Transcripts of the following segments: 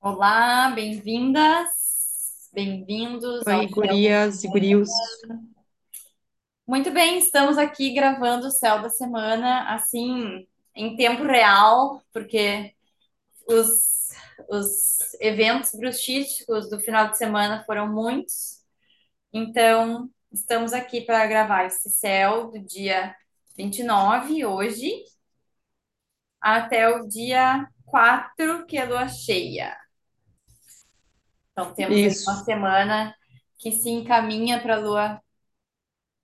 Olá, bem-vindas, bem-vindos Oi, gurias e gurios. Muito bem, estamos aqui gravando o Céu da Semana, assim, em tempo real, porque os, os eventos bruxísticos do final de semana foram muitos, então estamos aqui para gravar esse céu do dia 29, hoje, até o dia 4, que é lua cheia. Então temos aí uma Isso. semana que se encaminha para a lua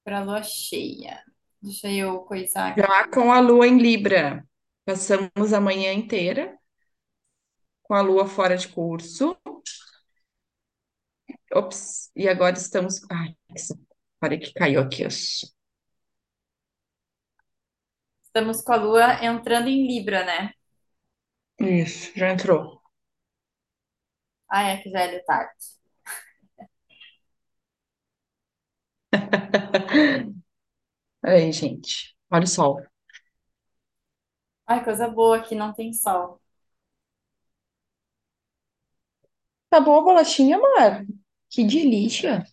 para lua cheia. Deixa eu coisar aqui. Já com a lua em Libra. Passamos a manhã inteira com a lua fora de curso. Ops, e agora estamos. Ai, parei que caiu aqui. Estamos com a lua entrando em Libra, né? Isso, já entrou. Ah, é que já é de tarde. Aí, gente. Olha o sol. Ai, coisa boa que não tem sol. Tá boa a bolachinha, amor? Que delícia.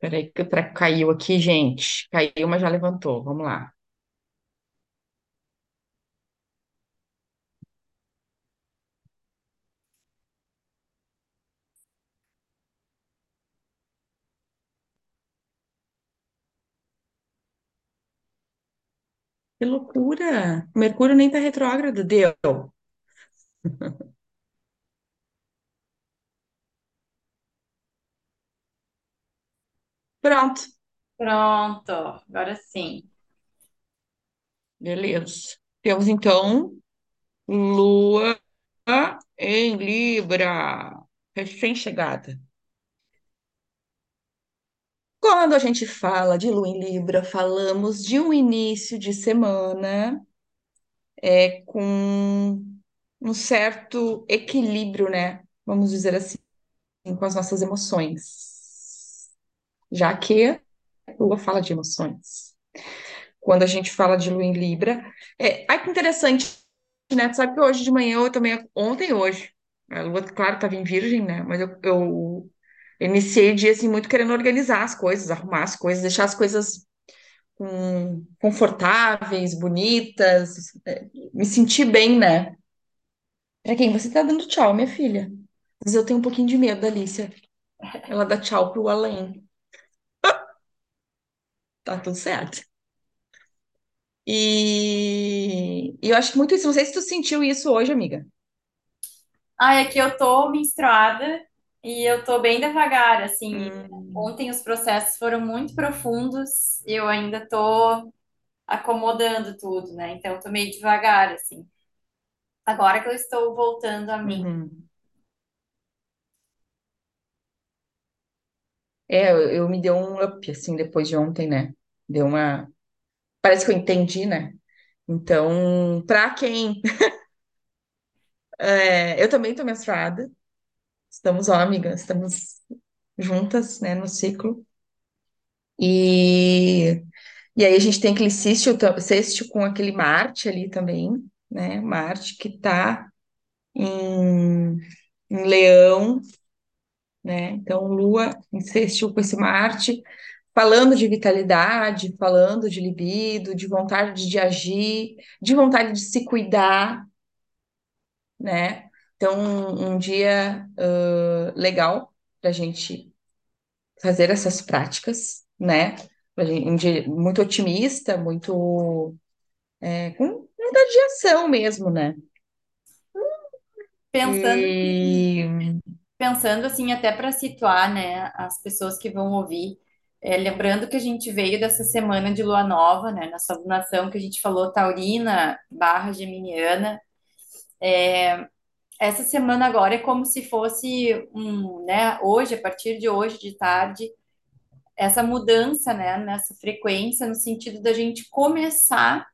Peraí que o treco caiu aqui, gente. Caiu, mas já levantou. Vamos lá. Que loucura! Mercúrio nem tá retrógrado, deu. Pronto. Pronto, agora sim. Beleza. Temos então Lua em Libra, recém-chegada. Quando a gente fala de Lua em Libra, falamos de um início de semana é, com um certo equilíbrio, né? Vamos dizer assim, com as nossas emoções, já que Lua fala de emoções. Quando a gente fala de Lua em Libra, é, ai que interessante, né? Tu sabe que hoje de manhã eu também, ontem hoje, a Lua, claro, estava em Virgem, né? Mas eu, eu iniciei o dia assim muito querendo organizar as coisas, arrumar as coisas, deixar as coisas hum, confortáveis, bonitas, é, me sentir bem, né? Pra quem você tá dando tchau, minha filha? Mas eu tenho um pouquinho de medo da Alicia. Ela dá tchau pro além. Tá tudo certo. E, e eu acho que muito isso. Não sei se tu sentiu isso hoje, amiga. Ah, é que eu tô menstruada e eu tô bem devagar, assim. Hum, Ontem os processos foram muito profundos e eu ainda tô acomodando tudo, né? Então eu tô meio devagar, assim. Agora que eu estou voltando a mim. uhum. É, eu, eu me deu um up, assim, depois de ontem, né? Deu uma. Parece que eu entendi, né? Então, pra quem. é, eu também tô menstruada. Estamos, ó, amigas, estamos juntas, né, no ciclo. E, e aí a gente tem aquele ta- sextil com aquele Marte ali também, né? Marte que tá em, em Leão, né? Então, Lua sextil com esse Marte, falando de vitalidade, falando de libido, de vontade de agir, de vontade de se cuidar, né? Então, um, um dia ãh, legal para a gente fazer essas práticas, né? Um dia muito otimista, muito é, com vontade de ação mesmo, né? Pensando E pensando assim, até para situar, né, as pessoas que vão ouvir, é, lembrando que a gente veio dessa semana de lua nova, né, nossa lunação que a gente falou taurina barra geminiana. Essa semana agora é como se fosse um, né, hoje, a partir de hoje de tarde, essa mudança, né, nessa frequência, no sentido da gente começar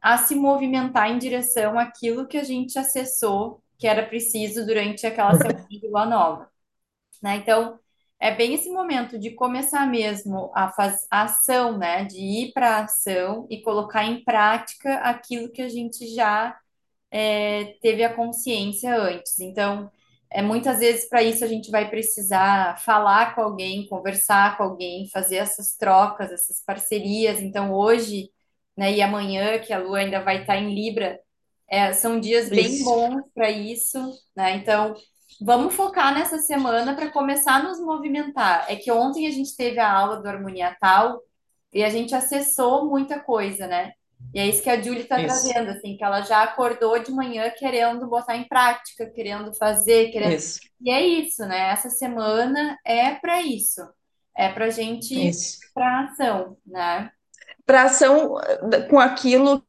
a se movimentar em direção àquilo que a gente acessou que era preciso durante aquela semana de lua nova, né? Então, é bem esse momento de começar mesmo a fazer a ação, né? De ir para a ação e colocar em prática aquilo que a gente já é, teve a consciência antes. Então, é, muitas vezes para isso a gente vai precisar falar com alguém, conversar com alguém, fazer essas trocas, essas parcerias. Então, hoje, né, e amanhã, que a Lua ainda vai estar em Libra, é, são dias bem Isso, bons para isso, né? Então, vamos focar nessa semana para começar a nos movimentar. É que ontem a gente teve a aula do Harmonia Tal e a gente acessou muita coisa, né? E é isso que a Julie está trazendo, assim, que ela já acordou de manhã querendo botar em prática, querendo fazer, querendo. isso, E é isso, né? Essa semana é para isso. É para a gente para ação, né? Para ação eh, com aquilo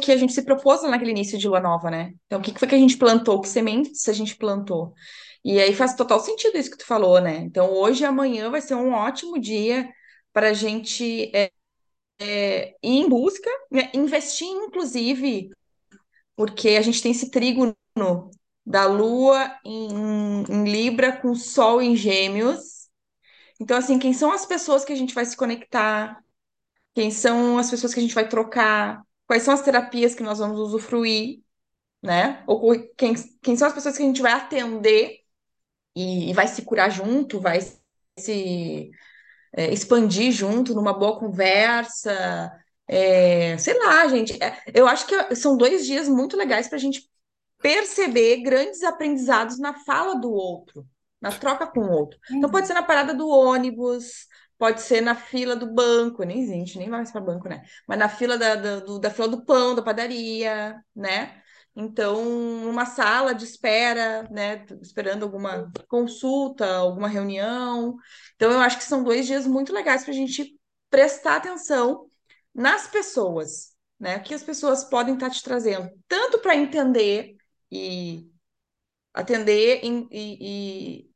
que a gente se propôs naquele início de lua nova, né? Então, o que que foi que a gente plantou? Que sementes a gente plantou? E aí faz total sentido isso que tu falou, né? Então, hoje e amanhã vai ser um ótimo dia para a gente é, ir em busca, né? Investir, inclusive, porque a gente tem esse trígono da Lua em, em Libra com Sol em Gêmeos. Então, assim, quem são as pessoas que a gente vai se conectar? Quem são as pessoas que a gente vai trocar? Quais são as terapias que nós vamos usufruir, né? Ou quem, quem são as pessoas que a gente vai atender e, e vai se curar junto, vai se é, expandir junto numa boa conversa. É, sei lá, gente. É, eu acho que são dois dias muito legais para a gente perceber grandes aprendizados na fala do outro, na troca com o outro. Então pode ser na parada do ônibus, pode ser na fila do banco, nem existe, nem mais para banco, né? Mas na fila da, da, do- da fila do pão, da padaria, né? Então, numa sala de espera, né? Esperando alguma consulta, alguma reunião. Então, eu acho que são dois dias muito legais para a gente prestar atenção nas pessoas, né? O que as pessoas podem estar te trazendo, tanto para entender e atender e, e,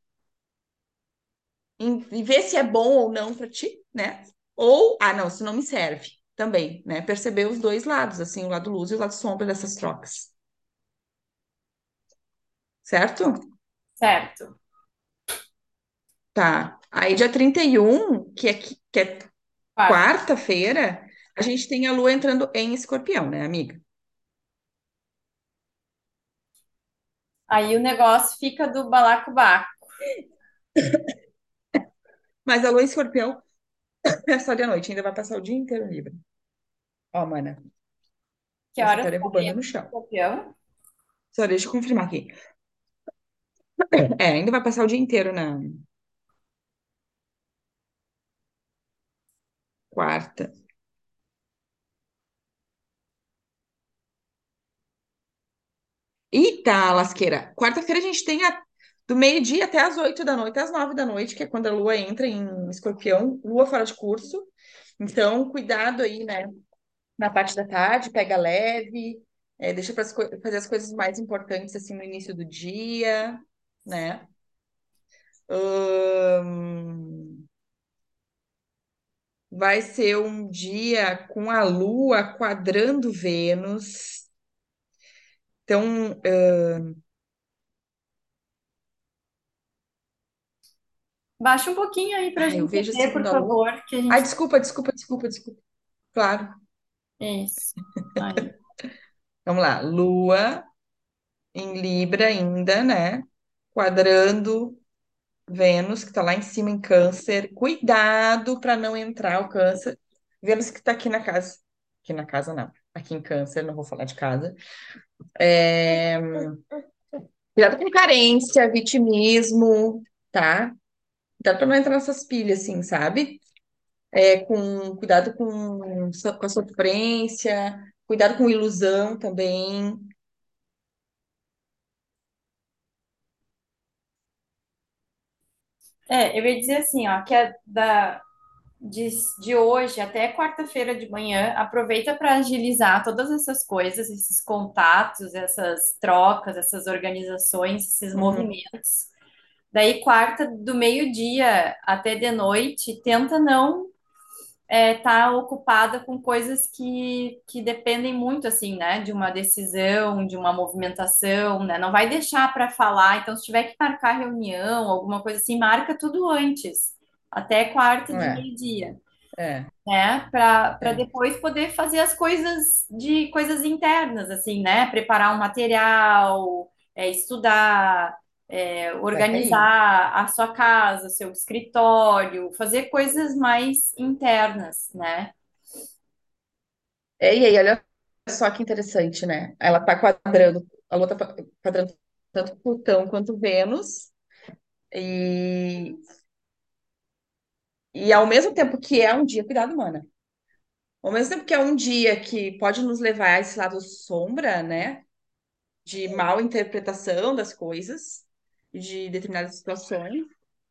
em- e ver se é bom ou não para ti, né? Ou, ah, não, isso não me serve também, né? Perceber os dois lados, assim, o lado luz e o lado sombra dessas trocas, certo? Certo. Tá. Aí, dia 31, que é, que é Quarta. quarta-feira, a gente tem a lua entrando em escorpião, né, amiga? Aí o negócio fica do balacobaco. Mas a lua em escorpião é só de noite, ainda vai passar o dia inteiro livre. Ó, mana, Que você horas tá derrubando no chão. escorpião? Só deixa eu confirmar aqui. É, ainda vai passar o dia inteiro na quarta. Eita, lasqueira. Quarta-feira a gente tem a- do meio-dia até as oito da noite, às nove da noite, que é quando a lua entra em escorpião, lua fora de curso. Então, cuidado aí, né? Na parte da tarde, pega leve, é, deixa para fazer as coisas mais importantes assim no início do dia, né? Ahn, vai ser um dia com a lua quadrando Vênus. Então, Baixa um pouquinho aí ah, eu gente vejo ver, por a lua. favor, que a Ai, gente. desculpa, desculpa, desculpa, desculpa. Claro. Isso. Vamos lá. Lua em Libra ainda, né? Quadrando Vênus, que está lá em cima em Câncer. Cuidado para não entrar o Câncer. Vênus que está aqui na casa. Aqui na casa, não. Aqui em Câncer, não vou falar de casa. É, Cuidado com carência, vitimismo, tá? Cuidado para não entrar nessas pilhas, assim, sabe? É, com... Cuidado com... com a sofrência, cuidado com ilusão também. É, eu ia dizer assim, ó, que é da, de, de hoje até quarta-feira de manhã, aproveita para agilizar todas essas coisas, esses contatos, essas trocas, essas organizações, esses Uhum. movimentos. Daí, quarta, do meio-dia até de noite, tenta não. É, tá ocupada com coisas que, que dependem muito, assim, né, de uma decisão, de uma movimentação, né? Não vai deixar para falar. Então, se tiver que marcar reunião, alguma coisa assim, marca tudo antes, até quarta de É, meio-dia é, né? Para para é. depois poder fazer as coisas de coisas internas, assim, né? Preparar um material, é, estudar, é, organizar a sua casa, seu escritório, fazer coisas mais internas, né? É, e aí, olha só que interessante, né? Ela tá quadrando, a Lua tá quadrando tanto Plutão quanto Vênus, e, e ao mesmo tempo que é um dia, cuidado, mana. Ao mesmo tempo que é um dia que pode nos levar a esse lado sombra, né? De mal interpretação das coisas, de determinadas situações,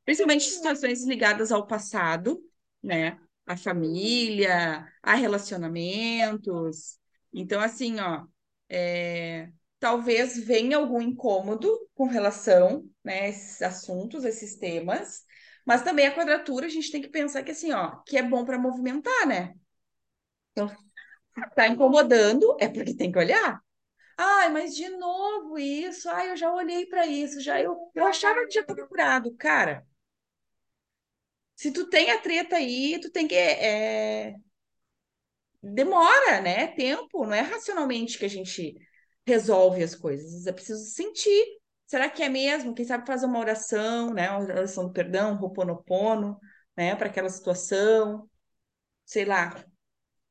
principalmente situações ligadas ao passado, né? A família, a relacionamentos. Então, assim, ó, é, talvez venha algum incômodo com relação, né, a esses assuntos, esses temas, mas também a quadratura a gente tem que pensar que assim, ó, que é bom para movimentar, né? Então, se tá incomodando, é porque tem que olhar. Ai, mas de novo isso. Ai, eu já olhei para isso, já eu, eu achava que já estava curado, cara. Se tu tem a treta aí, tu tem que é, demora, né? Tempo, não é racionalmente que a gente resolve as coisas. É preciso sentir. Será que é mesmo? Quem sabe fazer uma oração, né? Uma oração do perdão, um Ho'oponopono, né? Para aquela situação, sei lá.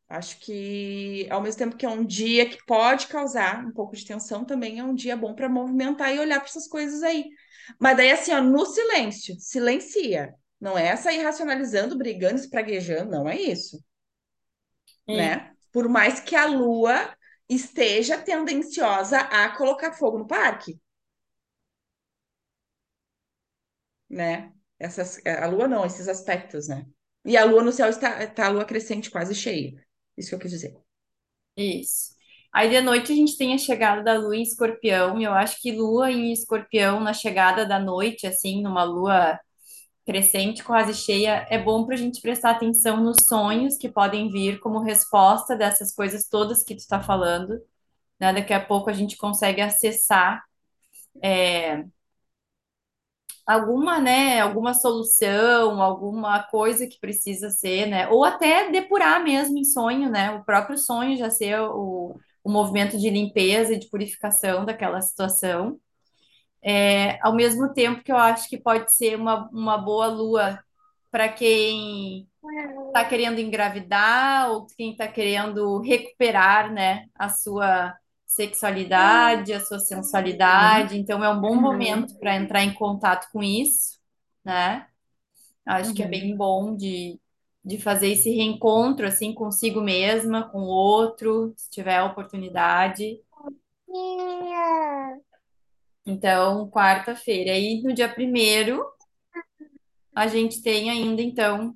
Acho que, ao mesmo tempo que é um dia que pode causar um pouco de tensão, também é um dia bom para movimentar e olhar para essas coisas aí. Mas daí, assim, ó, no silêncio, silencia. Não é sair racionalizando, brigando, espraguejando, não é isso, E né? Por mais que a lua esteja tendenciosa a colocar fogo no parque, né? Essas, a lua não, esses aspectos, né? E a lua no céu está, está a lua crescente quase cheia. Isso que eu quis dizer. isso. Aí de noite a gente tem a chegada da lua em Escorpião, eu acho que lua em Escorpião na chegada da noite, assim, numa lua crescente, quase cheia, é bom para a gente prestar atenção nos sonhos que podem vir como resposta dessas coisas todas que tu está falando, né? Daqui a pouco a gente consegue acessar alguma, né, alguma solução, alguma coisa que precisa ser, né? Ou até depurar mesmo em sonho, né? O próprio sonho já ser o, o movimento de limpeza e de purificação daquela situação. É, ao mesmo tempo que eu acho que pode ser uma, uma boa lua para quem está querendo engravidar ou quem está querendo recuperar, né, a sua sexualidade, a sua Uhum. sensualidade. Então é um bom momento para entrar em contato com isso, né? Acho que é bem Uhum. bom de, de fazer esse reencontro assim consigo mesma, com o outro, se tiver a oportunidade. Então, quarta-feira. Aí no dia primeiro a gente tem ainda então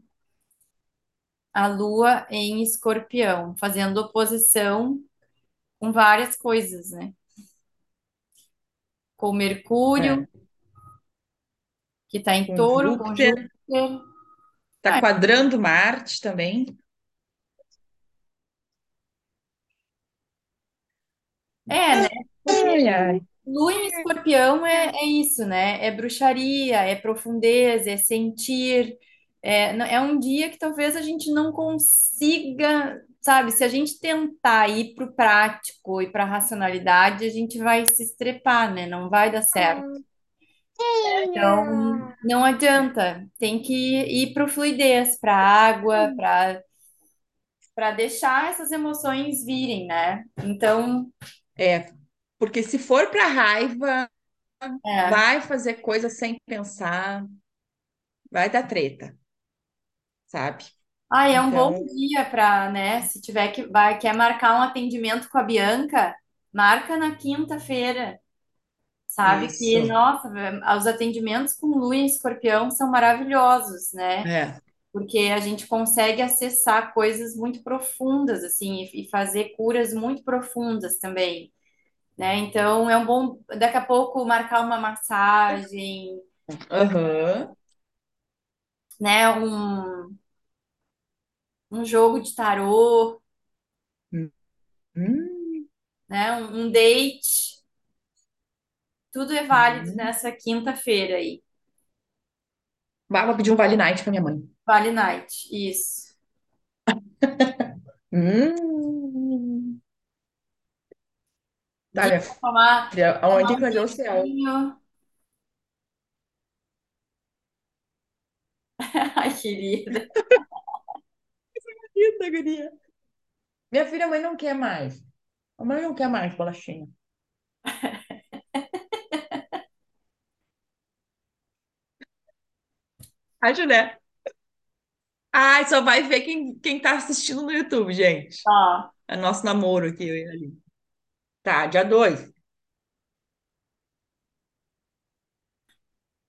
a Lua em Escorpião, fazendo oposição com várias coisas, né? Com Mercúrio, É. que está em Com Touro, com Júpiter, Júpiter. tá Ah, quadrando Marte também. é, né? Porque Ai, ai. Lua em Escorpião é, é isso, né? É bruxaria, é profundeza, é sentir. É, é um dia que talvez a gente não consiga, sabe? Se a gente tentar ir para o prático e para a racionalidade, a gente vai se estrepar, né? Não vai dar certo. Então, não adianta. Tem que ir para o fluidez, para a água, para para deixar essas emoções virem, né? Então, É, porque se for para raiva, é. vai fazer coisa sem pensar, vai dar treta, sabe? Ah, é um bom Então, dia para, né? Se tiver que vai, quer marcar um atendimento com a Bianca, marca na quinta-feira, sabe? Que, isso. nossa, os atendimentos com Lua em Escorpião são maravilhosos, né? É, Porque a gente consegue acessar coisas muito profundas, assim, e e fazer curas muito profundas também, né? Então, é um bom, daqui a pouco, marcar uma massagem, aham, né? Um um jogo de tarô, Hum, né? Um, um date. Tudo é válido hum. nessa quinta-feira aí. Bah, vou pedir um Vale Night pra minha mãe. Vale Night, isso. Hum. Pra tomar, aonde tomar um vai o céu? vinho. Ai, querida. Eita, guria. Minha filha, a mãe não quer mais. A mãe não quer mais bolachinha. Acho, né? Ai, só vai ver quem, quem tá assistindo no YouTube, gente. Ó, É nosso namoro aqui, eu e ali. Tá, dia 2.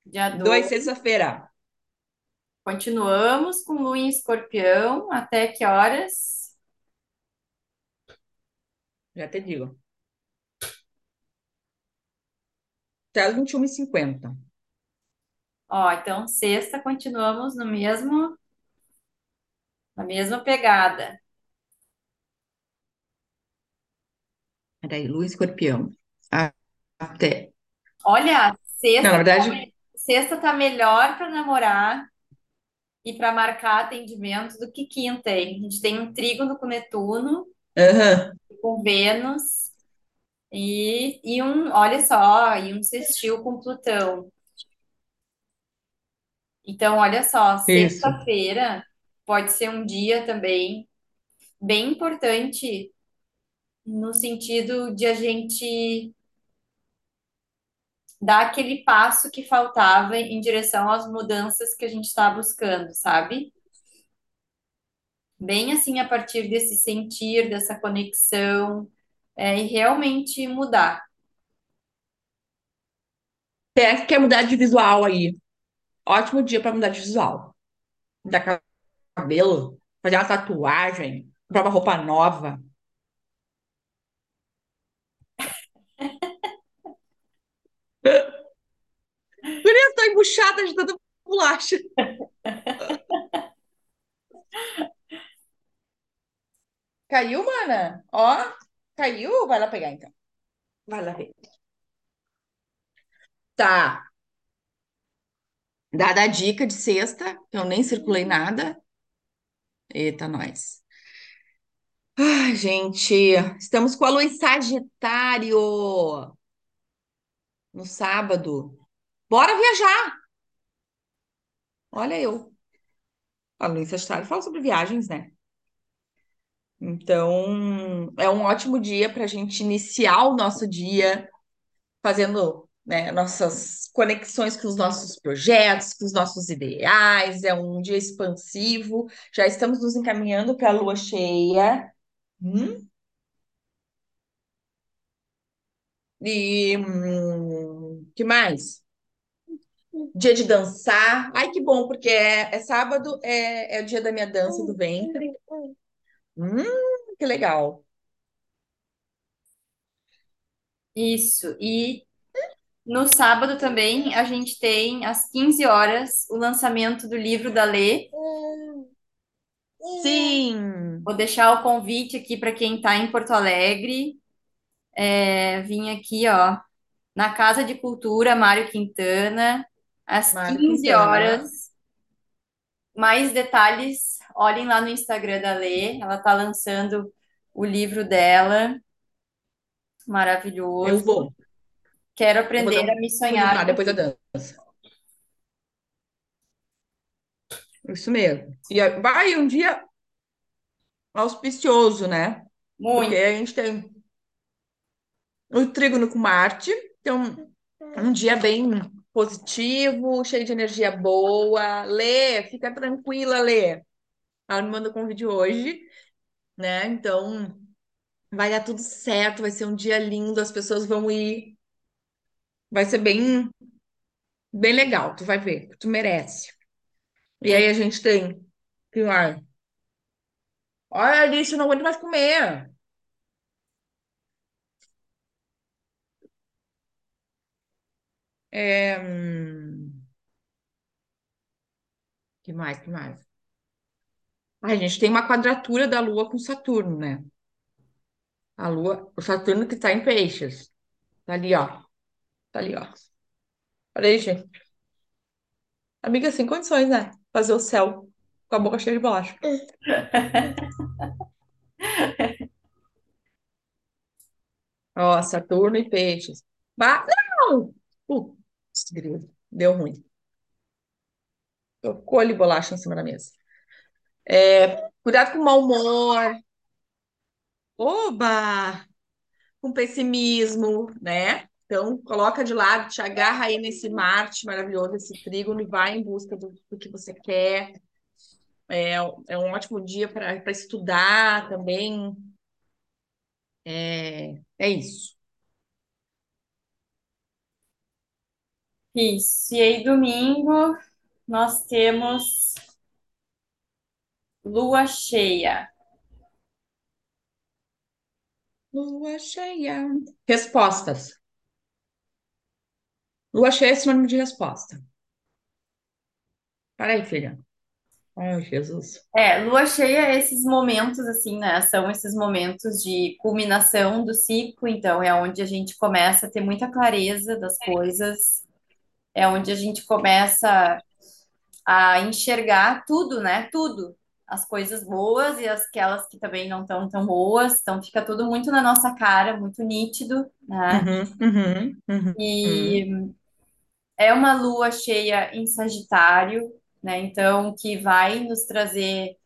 dia 2, 2. sexta-feira. Continuamos com Lua em Escorpião. Até que horas? Já te digo. Até as 21h50. Ó, então sexta continuamos no mesmo, na mesma pegada. Peraí, Lua Escorpião. Até. Olha, Não, na sexta, verdade. sexta tá melhor para namorar e para marcar atendimento do que quinta, hein? A gente tem um trígono com Netuno, Aham, com Vênus e, e um, olha só, e um sextil com Plutão. Então, olha só, isso. sexta-feira pode ser um dia também bem importante no sentido de a gente dar aquele passo que faltava em direção às mudanças que a gente está buscando, sabe? Bem assim, a partir desse sentir, dessa conexão, é, e realmente mudar. Quer, quer mudar de visual aí. Ótimo dia pra mudar de visual. Mudar cabelo, fazer uma tatuagem, comprar uma roupa nova. Embuchada de tanta bolacha. Caiu, mana? Ó, caiu? Vai lá pegar então. Vai lá ver. Tá. Dada a dica de sexta, eu nem circulei nada. Eita, nós. Ai, gente, estamos com a lua em Sagitário no sábado. Bora viajar! Olha eu. A em Sagitário fala sobre viagens, né? Então, é um ótimo dia para a gente iniciar o nosso dia fazendo, né, nossas conexões com os nossos projetos, com os nossos ideais. É um dia expansivo. Já estamos nos encaminhando para a lua cheia. Hum? E hum, que mais? Dia de dançar. Ai, que bom, porque é, é sábado, é, é o dia da minha dança do ventre. Hum, que legal. Isso. E no sábado também a gente tem às 15 horas o lançamento do livro da Lê. Sim, Vou deixar o convite aqui para quem está em Porto Alegre. É, vim aqui, ó, na Casa de Cultura Mário Quintana, às Mário 15 Quintana. horas. Mais detalhes, olhem lá no Instagram da Lê. Ela está lançando o livro dela. Eu Maravilhoso. vou. Quero Eu vou dar aprender a me sonhar. depois da dança. Isso mesmo. E aí, vai um dia auspicioso, né? Porque Muito. a gente tem o trígono com Marte, então um dia bem positivo, cheio de energia boa. Lê, fica tranquila, Lê. Ela me mandou convite hoje, né? Então vai dar tudo certo, vai ser um dia lindo, as pessoas vão ir, vai ser bem, bem legal, tu vai ver, tu merece. E aí a gente tem, mais? Olha, Alice, eu não aguento mais comer. É, hum, que mais, que mais? Ai, a gente tem uma quadratura da Lua com Saturno, né? A Lua, o Saturno que tá em peixes. Tá ali, ó. Tá ali, ó. Olha aí, gente. Amiga, sem condições, né? Fazer o céu com a boca cheia de bolacha. Ó, Saturno e peixes. Bah, não! Putz, grilo. Deu ruim. Tocou ali bolacha em cima da mesa. É, cuidado com o mau humor. Oba! Com pessimismo, né? Então, coloca de lado, te agarra aí nesse Marte maravilhoso, esse trígono, e vai em busca do, do que você quer. É, é um ótimo dia para estudar também. É, é isso. Isso. E aí, domingo, nós temos lua cheia. Lua cheia. Respostas. Lua cheia é sinônimo de resposta. Para aí, filha. Ai, Jesus. É, lua cheia é esses momentos, assim, né? São esses momentos de culminação do ciclo, então é onde a gente começa a ter muita clareza das coisas, é onde a gente começa a enxergar tudo, né? Tudo. As coisas boas e aquelas que também não estão tão boas. Então fica tudo muito na nossa cara, muito nítido, né? Uhum, uhum, uhum, E uhum. é uma lua cheia em Sagitário, né? Então que vai nos trazer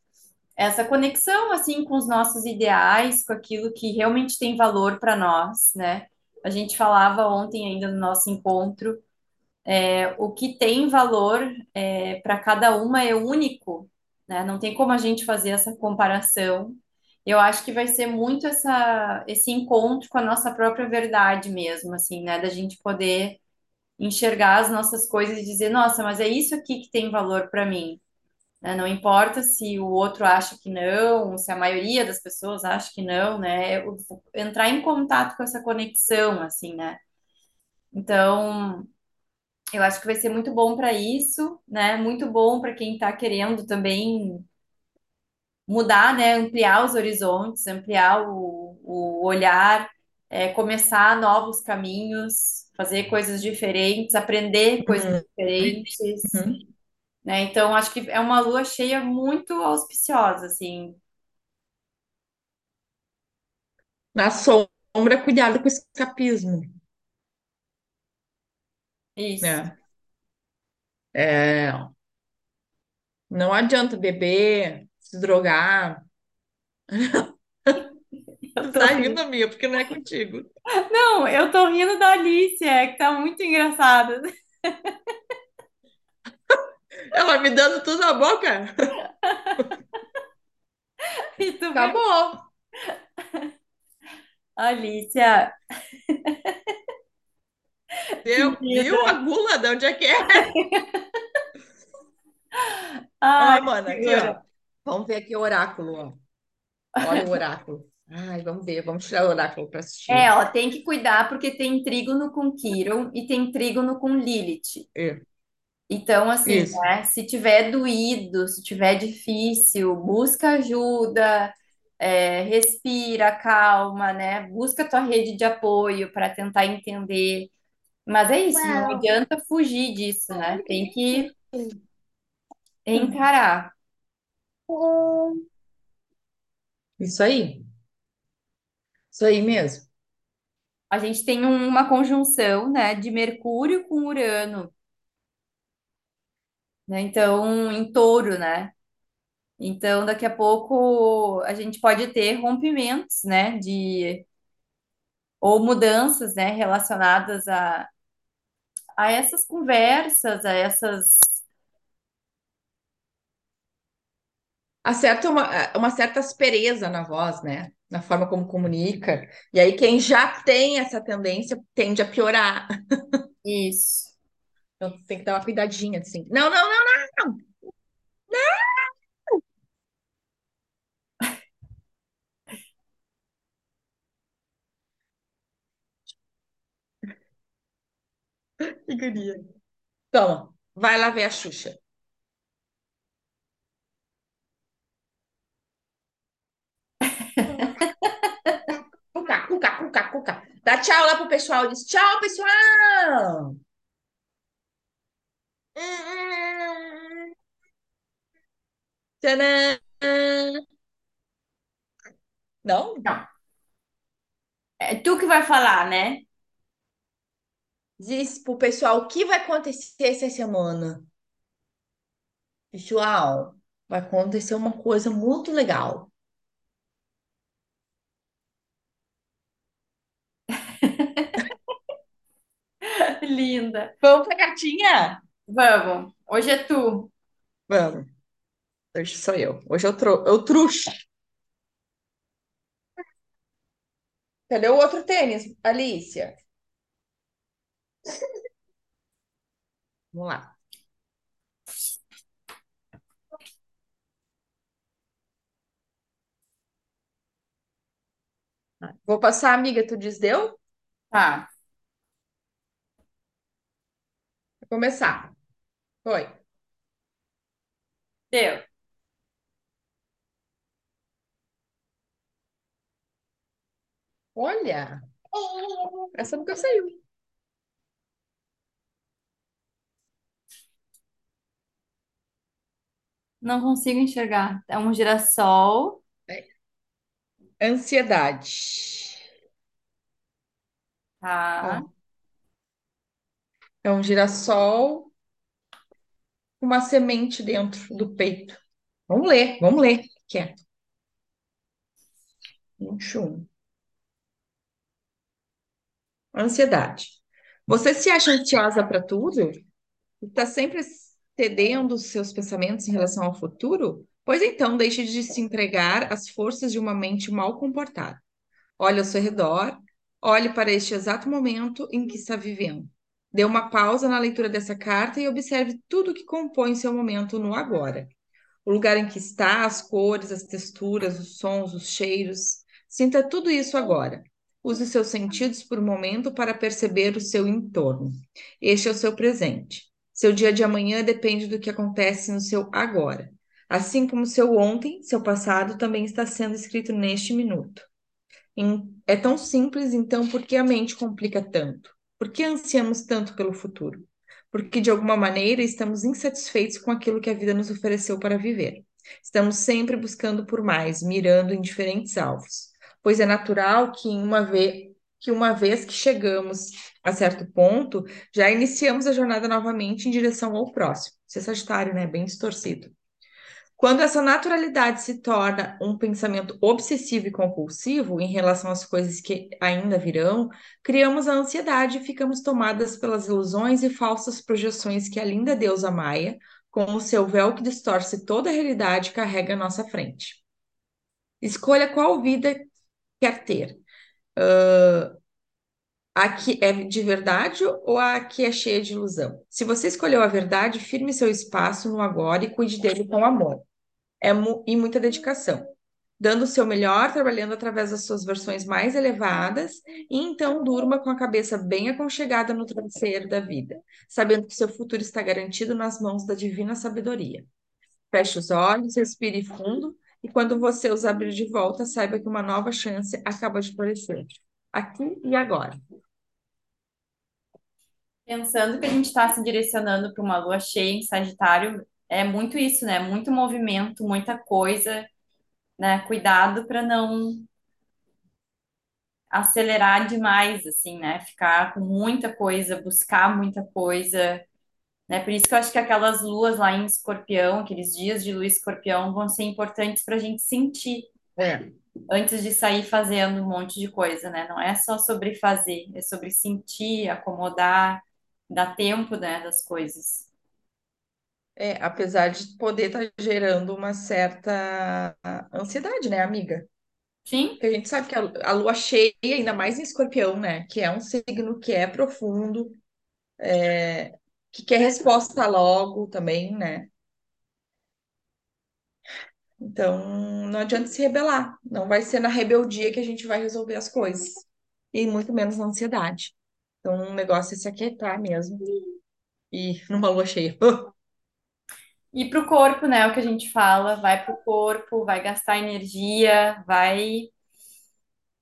essa conexão assim com os nossos ideais, com aquilo que realmente tem valor para nós, né? A gente falava ontem ainda no nosso encontro o que tem valor é, para cada uma é único, né? Não tem como a gente fazer essa comparação. Eu acho que vai ser muito essa, esse encontro com a nossa própria verdade mesmo, assim, né? Da gente poder enxergar as nossas coisas e dizer, nossa, mas é isso aqui que tem valor para mim. né? Não importa se o outro acha que não, se a maioria das pessoas acha que não, né? Entrar em contato com essa conexão, assim, né? Então, eu acho que vai ser muito bom para isso, né? Muito bom para quem está querendo também mudar, né? Ampliar os horizontes, ampliar o, o olhar, é, começar novos caminhos, fazer coisas diferentes, aprender coisas diferentes, uhum. né? Então, acho que é uma lua cheia muito auspiciosa, assim. Na sombra, cuidado com o escapismo, Isso. né? É, não adianta beber, se drogar. Eu tô tá rindo, rindo. amiga, porque não é contigo. Não, eu tô rindo da Alice, é que tá muito engraçada. Ela me dando tudo na boca. E tu vê, Acabou. Alicia, Deu, viu a gula de onde é que é? Ai, Ó, mano, aqui, ó. Vamos ver aqui o oráculo, ó. Olha o oráculo. Ai, vamos ver, vamos tirar o oráculo para É, assistir. ó, tem que cuidar porque tem trígono com Quiron e tem trígono com Lilith. É, Então, assim, né, se tiver doído, se tiver difícil, busca ajuda, é, respira, calma, né? Busca tua rede de apoio para tentar entender. Mas é isso, não adianta fugir disso, né? Tem que encarar. Isso aí. Isso aí mesmo. A gente tem um- uma conjunção, né, de Mercúrio com Urano, né? Então, em touro, né? Então, daqui a pouco a gente pode ter rompimentos, né, de ou mudanças, né, relacionadas a, a essas conversas, a essas Há certa uma, uma certa aspereza na voz, né? Na forma como comunica. E aí, quem já tem essa tendência tende a piorar. isso. Então, tem que dar uma cuidadinha, assim. Não, não, não, queria. Toma, vai lá ver a Xuxa. Cuca, cuca, cuca, cuca. Dá tchau lá pro pessoal. Diz tchau, pessoal. Tcharam. Não? Não. É tu que vai falar, né? Diz pro pessoal o que vai acontecer essa semana. Pessoal, vai acontecer uma coisa muito legal. Linda. Vamos pra cartinha? Vamos. Hoje é tu. Vamos. Hoje sou eu. Hoje eu, tro eu trouxe. Cadê o outro tênis, Alicia? Vamos lá. Vou passar, amiga, tu diz deu? Tá. Vou começar. Foi. Deu. Olha, essa nunca saiu. Não consigo enxergar. É um girassol. Ansiedade. Tá. Ó, é um girassol com uma semente dentro do peito. Vamos ler, vamos ler. Que é 21. Ansiedade. Você se acha ansiosa para tudo? Está sempre cedendo seus pensamentos em relação ao futuro? Pois então, deixe de se entregar às forças de uma mente mal comportada. Olhe ao seu redor, olhe para este exato momento em que está vivendo. Dê uma pausa na leitura dessa carta e observe tudo que compõe seu momento no agora. O lugar em que está, as cores, as texturas, os sons, os cheiros. Sinta tudo isso agora. Use seus sentidos por um momento para perceber o seu entorno. Este é o seu presente. Seu dia de amanhã depende do que acontece no seu agora. Assim como seu ontem, seu passado também está sendo escrito neste minuto. É tão simples, então, por que a mente complica tanto? Por que ansiamos tanto pelo futuro? Porque, de alguma maneira, estamos insatisfeitos com aquilo que a vida nos ofereceu para viver. Estamos sempre buscando por mais, mirando em diferentes alvos. Pois é natural que, uma vez, que uma vez que chegamos a certo ponto, já iniciamos a jornada novamente em direção ao próximo. É Sagitário, né? Bem distorcido. Quando essa naturalidade se torna um pensamento obsessivo e compulsivo em relação às coisas que ainda virão, criamos a ansiedade e ficamos tomadas pelas ilusões e falsas projeções que a linda deusa Maia, com o seu véu que distorce toda a realidade, carrega à nossa frente. Escolha qual vida quer ter. A que é de verdade ou a que é cheia de ilusão? Se você escolheu a verdade, firme seu espaço no agora e cuide dele com amor é mu- e muita dedicação, dando o seu melhor, trabalhando através das suas versões mais elevadas, e então durma com a cabeça bem aconchegada no travesseiro da vida, sabendo que seu futuro está garantido nas mãos da divina sabedoria. Feche os olhos, respire fundo, e quando você os abrir de volta, saiba que uma nova chance acaba de florescer, aqui e agora. Pensando que a gente está se direcionando para uma lua cheia em Sagitário, é muito isso, né? Muito movimento, muita coisa, né? Cuidado para não acelerar demais, assim, né? Ficar com muita coisa, buscar muita coisa, né? Por isso que eu acho que aquelas luas lá em Escorpião, aqueles dias de lua Escorpião, vão ser importantes para a gente sentir É. antes de sair fazendo um monte de coisa, né? Não é só sobre fazer, é sobre sentir, acomodar, dar tempo, né, das coisas. É, apesar de poder estar gerando uma certa ansiedade, né, amiga? Sim, Porque a gente sabe que a, a lua cheia, ainda mais em escorpião, né? Que é um signo que é profundo, que quer resposta logo também, né? Então, não adianta se rebelar. Não vai ser na rebeldia que a gente vai resolver as coisas. E muito menos na ansiedade. Então, o negócio é se aquietar mesmo. E numa lua cheia. E pro corpo, né? O que a gente fala, vai pro corpo, vai gastar energia, vai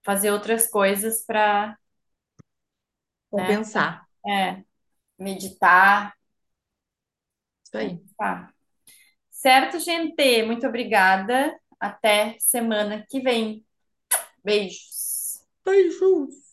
fazer outras coisas para né? Compensar. É, meditar, Isso aí. tá. Certo, gente? Muito obrigada. Até semana que vem. Beijos. Beijos.